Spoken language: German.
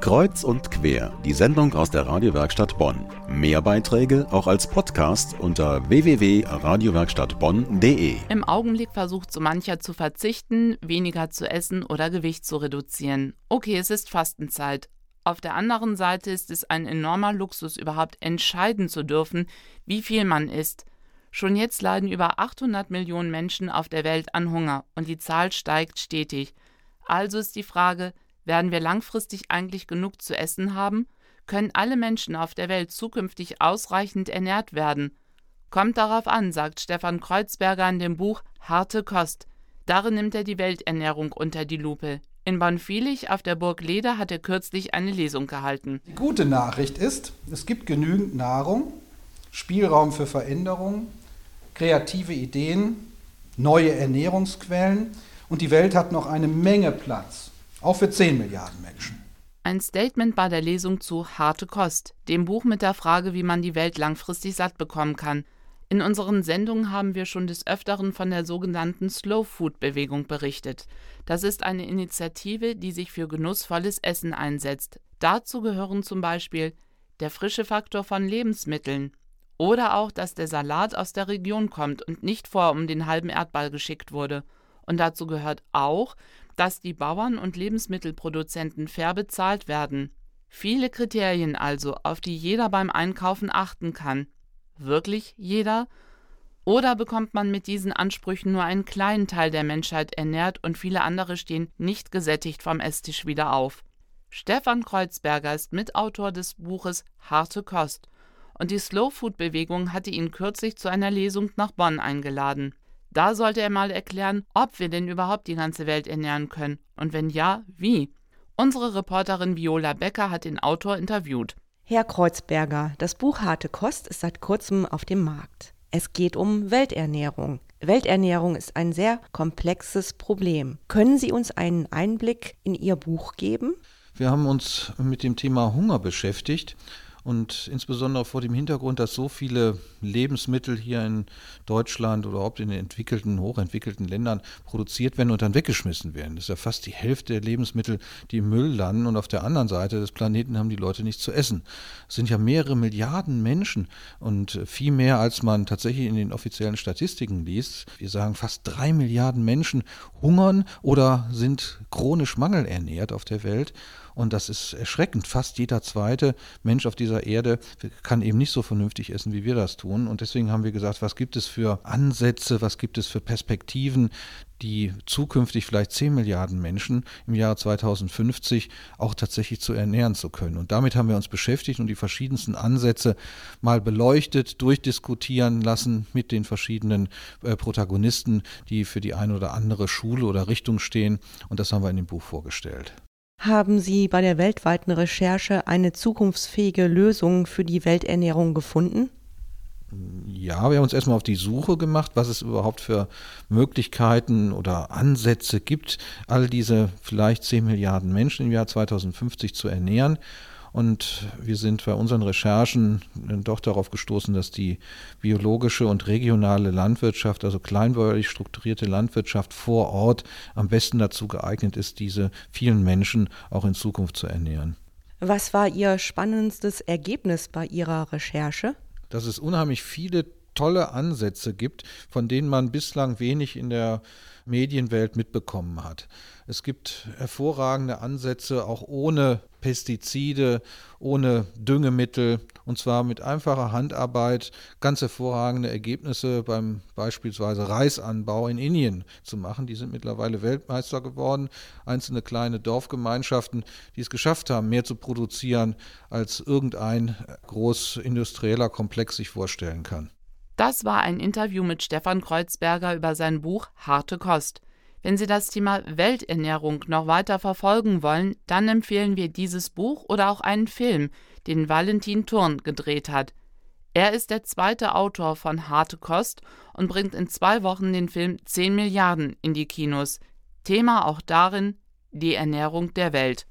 Kreuz und quer, die Sendung aus der Radiowerkstatt Bonn. Mehr Beiträge auch als Podcast unter www.radiowerkstattbonn.de. Im Augenblick versucht so mancher zu verzichten, weniger zu essen oder Gewicht zu reduzieren. Okay, es ist Fastenzeit. Auf der anderen Seite ist es ein enormer Luxus, überhaupt entscheiden zu dürfen, wie viel man isst. Schon jetzt leiden über 800 Millionen Menschen auf der Welt an Hunger und die Zahl steigt stetig. Also ist die Frage, werden wir langfristig eigentlich genug zu essen haben? Können alle Menschen auf der Welt zukünftig ausreichend ernährt werden? Kommt darauf an, sagt Stefan Kreuzberger in dem Buch Harte Kost. Darin nimmt er die Welternährung unter die Lupe. In Bonfilich auf der Burg Leder hat er kürzlich eine Lesung gehalten. Die gute Nachricht ist, es gibt genügend Nahrung, Spielraum für Veränderungen, kreative Ideen, neue Ernährungsquellen und die Welt hat noch eine Menge Platz auch für 10 Milliarden Menschen. Ein Statement bei der Lesung zu Harte Kost, dem Buch mit der Frage, wie man die Welt langfristig satt bekommen kann. In unseren Sendungen haben wir schon des Öfteren von der sogenannten Slow Food Bewegung berichtet. Das ist eine Initiative, die sich für genussvolles Essen einsetzt. Dazu gehören zum Beispiel der frische Faktor von Lebensmitteln oder auch, dass der Salat aus der Region kommt und nicht vor um den halben Erdball geschickt wurde. Und dazu gehört auch, dass die Bauern und Lebensmittelproduzenten fair bezahlt werden. Viele Kriterien also, auf die jeder beim Einkaufen achten kann. Wirklich jeder? Oder bekommt man mit diesen Ansprüchen nur einen kleinen Teil der Menschheit ernährt und viele andere stehen nicht gesättigt vom Esstisch wieder auf? Stefan Kreuzberger ist Mitautor des Buches Harte Kost und die Slow Food Bewegung hatte ihn kürzlich zu einer Lesung nach Bonn eingeladen. Da sollte er mal erklären, ob wir denn überhaupt die ganze Welt ernähren können und wenn ja, wie. Unsere Reporterin Viola Becker hat den Autor interviewt. Herr Kreuzberger, das Buch Harte Kost ist seit kurzem auf dem Markt. Es geht um Welternährung. Welternährung ist ein sehr komplexes Problem. Können Sie uns einen Einblick in Ihr Buch geben? Wir haben uns mit dem Thema Hunger beschäftigt und insbesondere vor dem Hintergrund, dass so viele Lebensmittel hier in Deutschland oder überhaupt in den entwickelten, hochentwickelten Ländern produziert werden und dann weggeschmissen werden. Das ist ja fast die Hälfte der Lebensmittel, die im Müll landen und auf der anderen Seite des Planeten haben die Leute nichts zu essen. Es sind ja mehrere Milliarden Menschen und viel mehr, als man tatsächlich in den offiziellen Statistiken liest. Wir sagen, fast drei Milliarden Menschen hungern oder sind chronisch mangelernährt auf der Welt. Und das ist erschreckend. Fast jeder zweite Mensch auf dieser Erde kann eben nicht so vernünftig essen, wie wir das tun. Und deswegen haben wir gesagt, was gibt es für Ansätze, was gibt es für Perspektiven, die zukünftig vielleicht 10 Milliarden Menschen im Jahr 2050 auch tatsächlich zu ernähren zu können. Und damit haben wir uns beschäftigt und die verschiedensten Ansätze mal beleuchtet, durchdiskutieren lassen mit den verschiedenen äh, Protagonisten, die für die eine oder andere Schule oder Richtung stehen. Und das haben wir in dem Buch vorgestellt. Haben Sie bei der weltweiten Recherche eine zukunftsfähige Lösung für die Welternährung gefunden? Ja, wir haben uns erstmal auf die Suche gemacht, was es überhaupt für Möglichkeiten oder Ansätze gibt, all diese vielleicht 10 Milliarden Menschen im Jahr 2050 zu ernähren. Und wir sind bei unseren Recherchen doch darauf gestoßen, dass die biologische und regionale Landwirtschaft, also kleinbäuerlich strukturierte Landwirtschaft vor Ort am besten dazu geeignet ist, diese vielen Menschen auch in Zukunft zu ernähren. Was war Ihr spannendstes Ergebnis bei Ihrer Recherche? Dass es unheimlich viele tolle Ansätze gibt, von denen man bislang wenig in der Medienwelt mitbekommen hat. Es gibt hervorragende Ansätze, auch ohne Pestizide, ohne Düngemittel und zwar mit einfacher Handarbeit ganz hervorragende Ergebnisse beim beispielsweise Reisanbau in Indien zu machen. Die sind mittlerweile Weltmeister geworden. Einzelne kleine Dorfgemeinschaften, die es geschafft haben, mehr zu produzieren, als irgendein großindustrieller Komplex sich vorstellen kann. Das war ein Interview mit Stefan Kreuzberger über sein Buch Harte Kost. Wenn Sie das Thema Welternährung noch weiter verfolgen wollen, dann empfehlen wir dieses Buch oder auch einen Film, den Valentin Thurn gedreht hat. Er ist der zweite Autor von Harte Kost und bringt in zwei Wochen den Film 10 Milliarden in die Kinos. Thema auch darin die Ernährung der Welt.